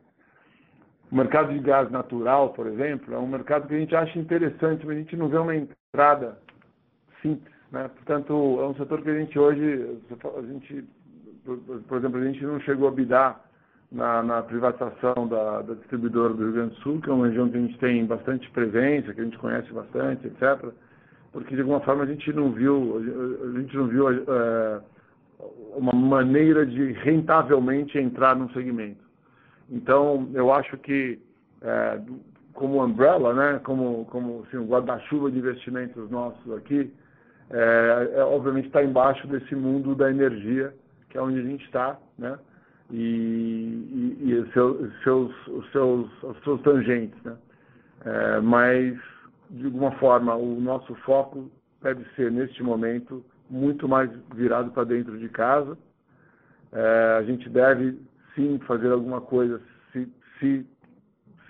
o mercado de gás natural, por exemplo, é um mercado que a gente acha interessante, mas a gente não vê uma entrada simples, né? Portanto, é um setor que a gente hoje, a gente, por exemplo, a gente não chegou a bidar na, na privatização da, da, distribuidora do Rio Grande do Sul, que é uma região que a gente tem bastante presença, que a gente conhece bastante, etc. Porque de alguma forma a gente não viu, a gente não viu é, uma maneira de rentavelmente entrar num segmento. Então, eu acho que é, como umbrella, né, como, como assim, guarda-chuva de investimentos nossos aqui, é, é, obviamente está embaixo desse mundo da energia, que é onde a gente está, né? e, e, e seus, os, seus, os seus tangentes. Né? É, mas, de alguma forma, o nosso foco deve ser, neste momento, muito mais virado para dentro de casa. É, a gente deve, sim, fazer alguma coisa se, se,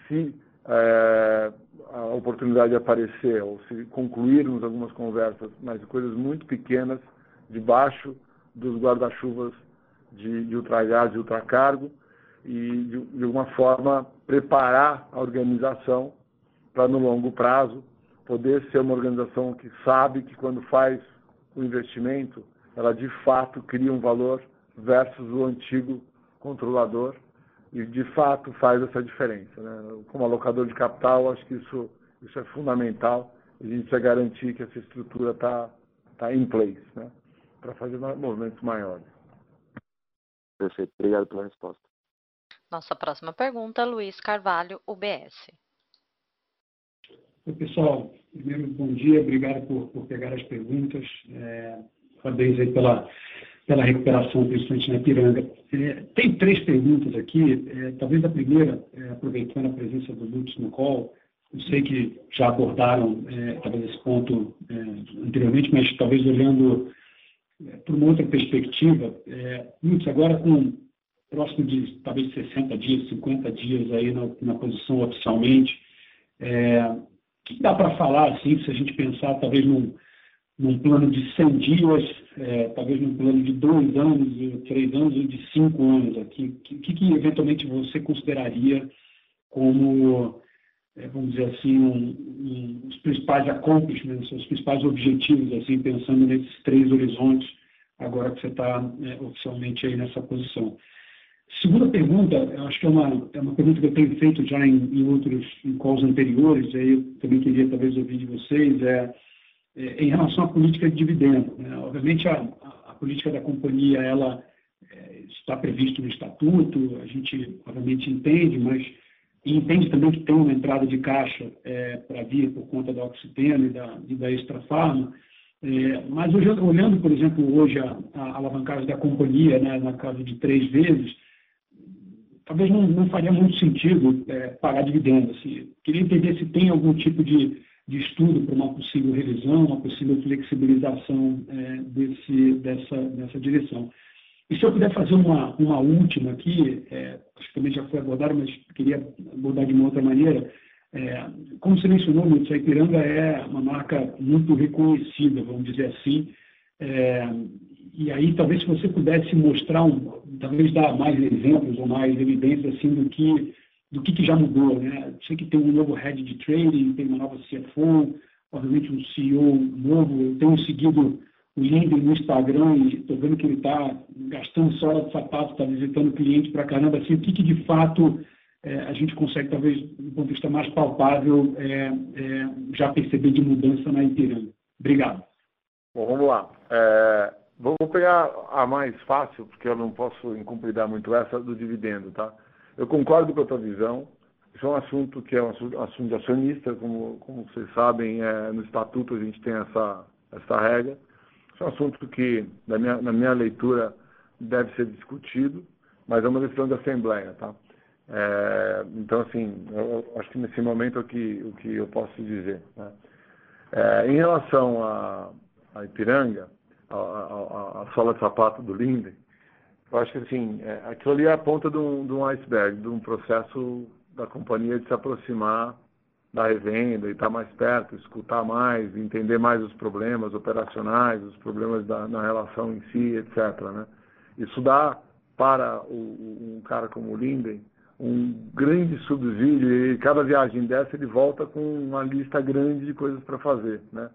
se é, a oportunidade aparecer, ou se concluirmos algumas conversas, mas coisas muito pequenas, debaixo dos guarda-chuvas de, de ultragás e ultracargo e, de, de alguma forma, preparar a organização para, no longo prazo, poder ser uma organização que sabe que, quando faz o investimento, ela de fato cria um valor versus o antigo controlador e de fato faz essa diferença. Né? Como alocador de capital, acho que isso, isso é fundamental. A gente precisa garantir que essa estrutura está tá em place né? para fazer movimentos maiores. Perfeito. Obrigado pela resposta. Nossa próxima pergunta, Luiz Carvalho, UBS. Oi, pessoal. Primeiro, bom dia. Obrigado por, por pegar as perguntas. É, parabéns aí pela, pela recuperação, principalmente na Piranga. É, tem três perguntas aqui. É, talvez a primeira, é, aproveitando a presença do Lutz no call, eu sei que já abordaram é, talvez esse ponto é, anteriormente, mas talvez olhando é, por uma outra perspectiva, é, muitos agora com próximo de talvez 60 dias, 50 dias aí na, na posição oficialmente, o que dá para falar, assim, se a gente pensar talvez num, num plano de 100 dias, é, talvez num plano de dois anos, três anos ou de cinco anos aqui, o que, que, eventualmente você consideraria como é, vamos dizer assim, um, um, os principais accomplishments, os principais objetivos, assim, pensando nesses três horizontes, agora que você está é, oficialmente aí nessa posição. Segunda pergunta, eu acho que é uma, é uma pergunta que eu tenho feito já em, em outros em calls anteriores, aí eu também queria talvez ouvir de vocês, é em relação à política de dividendo. Né? Obviamente, a, a, política da companhia, ela é, está prevista no estatuto, a gente, obviamente, entende, mas entende também que tem uma entrada de caixa é, para vir por conta da Oxiteno e da, e da Extra Farma, é, mas hoje, olhando, por exemplo, hoje a, a alavancagem da companhia né, na casa de três vezes, talvez não, não faria muito sentido pagar dividendos. Assim. Queria entender se tem algum tipo de, de estudo para uma possível revisão, uma possível flexibilização é, desse, dessa, dessa direção. E se eu puder fazer uma, uma última aqui, é, acho que também já foi abordado, mas queria abordar de uma outra maneira. É, como você mencionou, muito, a Ipiranga é uma marca muito reconhecida, vamos dizer assim, É, e aí, talvez, se você pudesse mostrar, um, talvez dar mais exemplos ou mais evidências assim, do que do que, que já mudou. Né? Sei que tem um novo head de trading, tem uma nova CFO, obviamente um CEO novo. Eu tenho seguido o Linden no Instagram e estou vendo que ele está gastando sola de sapato, está visitando cliente para caramba. Assim, o que, que de fato é, a gente consegue, talvez, do ponto de vista mais palpável, é, é, já perceber de mudança na Ipiranga? Obrigado. Bom, vamos lá. É, vou pegar a mais fácil, porque eu não posso incumpridar muito essa do dividendo, tá? Eu concordo com a tua visão. Isso é um assunto que é um assunto, de acionista, como, como vocês sabem, é, no estatuto a gente tem essa, essa regra. Isso é um assunto que, na minha, na minha leitura, deve ser discutido, mas é uma decisão da Assembleia, tá? É, então, assim, eu, eu acho que nesse momento é o que, o que eu posso dizer. Né? É, em relação à Ipiranga, a, a, a, sola de sapato do Linden, eu acho que assim, é, aquilo ali é a ponta de um, de um iceberg, de um processo da companhia de se aproximar da revenda e estar mais perto, escutar mais, entender mais os problemas operacionais, os problemas da, na relação em si, etc. Né? Isso dá para o, um cara como o Linden um grande subsídio e cada viagem dessa ele volta com uma lista grande de coisas para fazer, né?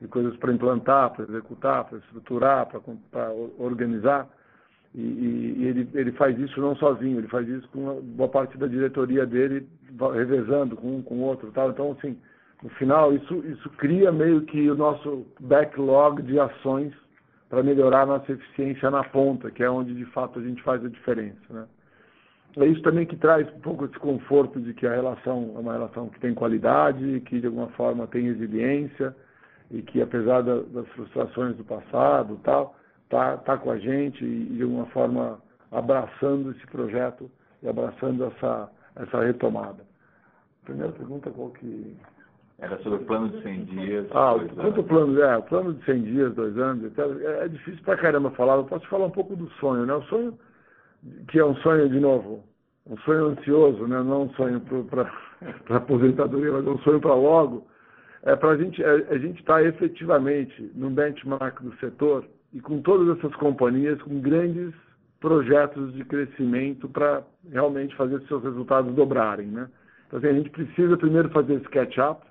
de coisas para implantar, para executar, para estruturar, para organizar. E, e, ele, ele faz isso não sozinho, ele faz isso com boa parte da diretoria dele, revezando com um, com o outro. Tal. Então, assim, no final, isso, isso cria meio que o nosso backlog de ações para melhorar a nossa eficiência na ponta, que é onde de fato a gente faz a diferença. Né? É isso também que traz um pouco de conforto de que a relação é uma relação que tem qualidade, que de alguma forma tem resiliência e que apesar da, das frustrações do passado tal, tá, tá com a gente e, de alguma forma abraçando esse projeto e abraçando essa, essa retomada. Primeira pergunta qual que... Era sobre o plano de 100 dias. Ah, quanto o plano, é, o plano de 100 dias, dois anos, é, é difícil pra caramba falar. Eu posso falar um pouco do sonho, né? O sonho, que é um sonho, de novo, um sonho ansioso, né? não um sonho para aposentadoria, mas um sonho para logo, é para gente, é, a gente estar tá efetivamente no benchmark do setor e com todas essas companhias com grandes projetos de crescimento para realmente fazer seus resultados dobrarem. Né? Então, assim, a gente precisa primeiro fazer esse catch-up,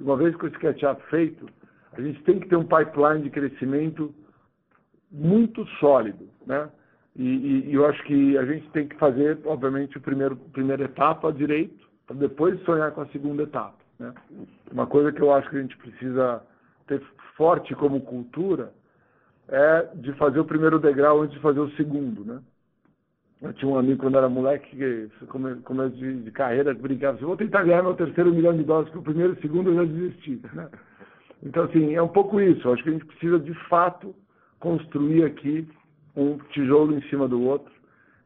e uma vez com esse catch-up feito, a gente tem que ter um pipeline de crescimento muito sólido. Né? E, e, e eu acho que a gente tem que fazer, obviamente, a primeiro, primeira etapa direito, para depois sonhar com a segunda etapa. Né? Uma coisa que eu acho que a gente precisa ter forte como cultura é de fazer o primeiro degrau antes de fazer o segundo, né? Eu tinha um amigo quando era moleque, que começo de, carreira, brincava assim, vou tentar ganhar meu terceiro milhão de dólares, que o primeiro e o segundo eu já desisti. Né? Então, assim, é um pouco isso. Acho que a gente precisa, de fato, construir aqui um tijolo em cima do outro.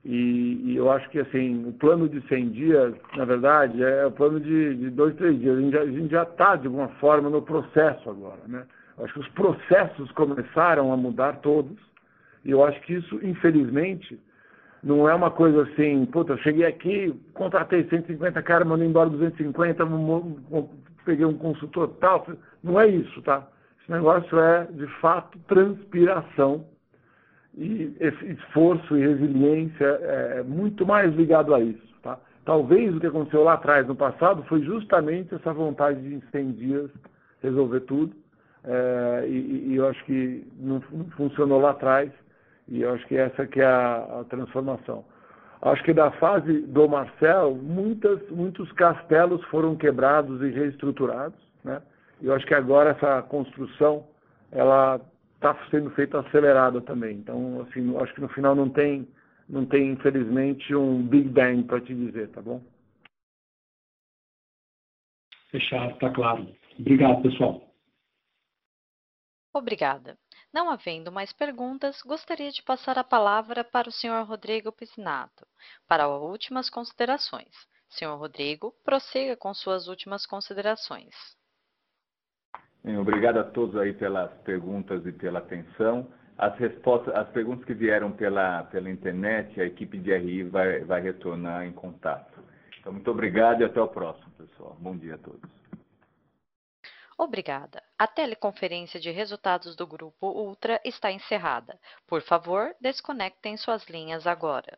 E, e eu acho que, assim, o plano de 100 dias, na verdade, é o plano de, de dois, três dias. A gente já está, de alguma forma, no processo agora, né? Acho que os processos começaram a mudar todos, e eu acho que isso, infelizmente, não é uma coisa assim, puta, cheguei aqui, contratei 150 caras, mandei embora 250, peguei um consultor tal. Não é isso, tá? Esse negócio é, de fato, transpiração e esforço e resiliência é muito mais ligado a isso, tá? Talvez o que aconteceu lá atrás, no passado, foi justamente essa vontade de em 100 dias resolver tudo, é, e, e, eu acho que não, funcionou lá atrás, e eu acho que essa que é a, a transformação. Acho que da fase do Marcel, muitas, muitos castelos foram quebrados e reestruturados, né? E eu acho que agora essa construção, ela está sendo feita acelerada também. Então, assim, acho que no final não tem, não tem infelizmente um Big Bang para te dizer, tá bom? Fechado, está claro. Obrigado, pessoal. Obrigada. Não havendo mais perguntas, gostaria de passar a palavra para o Sr. Rodrigo Piscinato, para as últimas considerações. Sr. Rodrigo, prossiga com suas últimas considerações. Bem, obrigado a todos aí pelas perguntas e pela atenção. As respostas, as perguntas que vieram pela, pela internet, a equipe de RI vai, vai retornar em contato. Então, muito obrigado e até o próximo, pessoal. Bom dia a todos. Obrigada. A teleconferência de resultados do Grupo Ultra está encerrada. Por favor, desconectem suas linhas agora.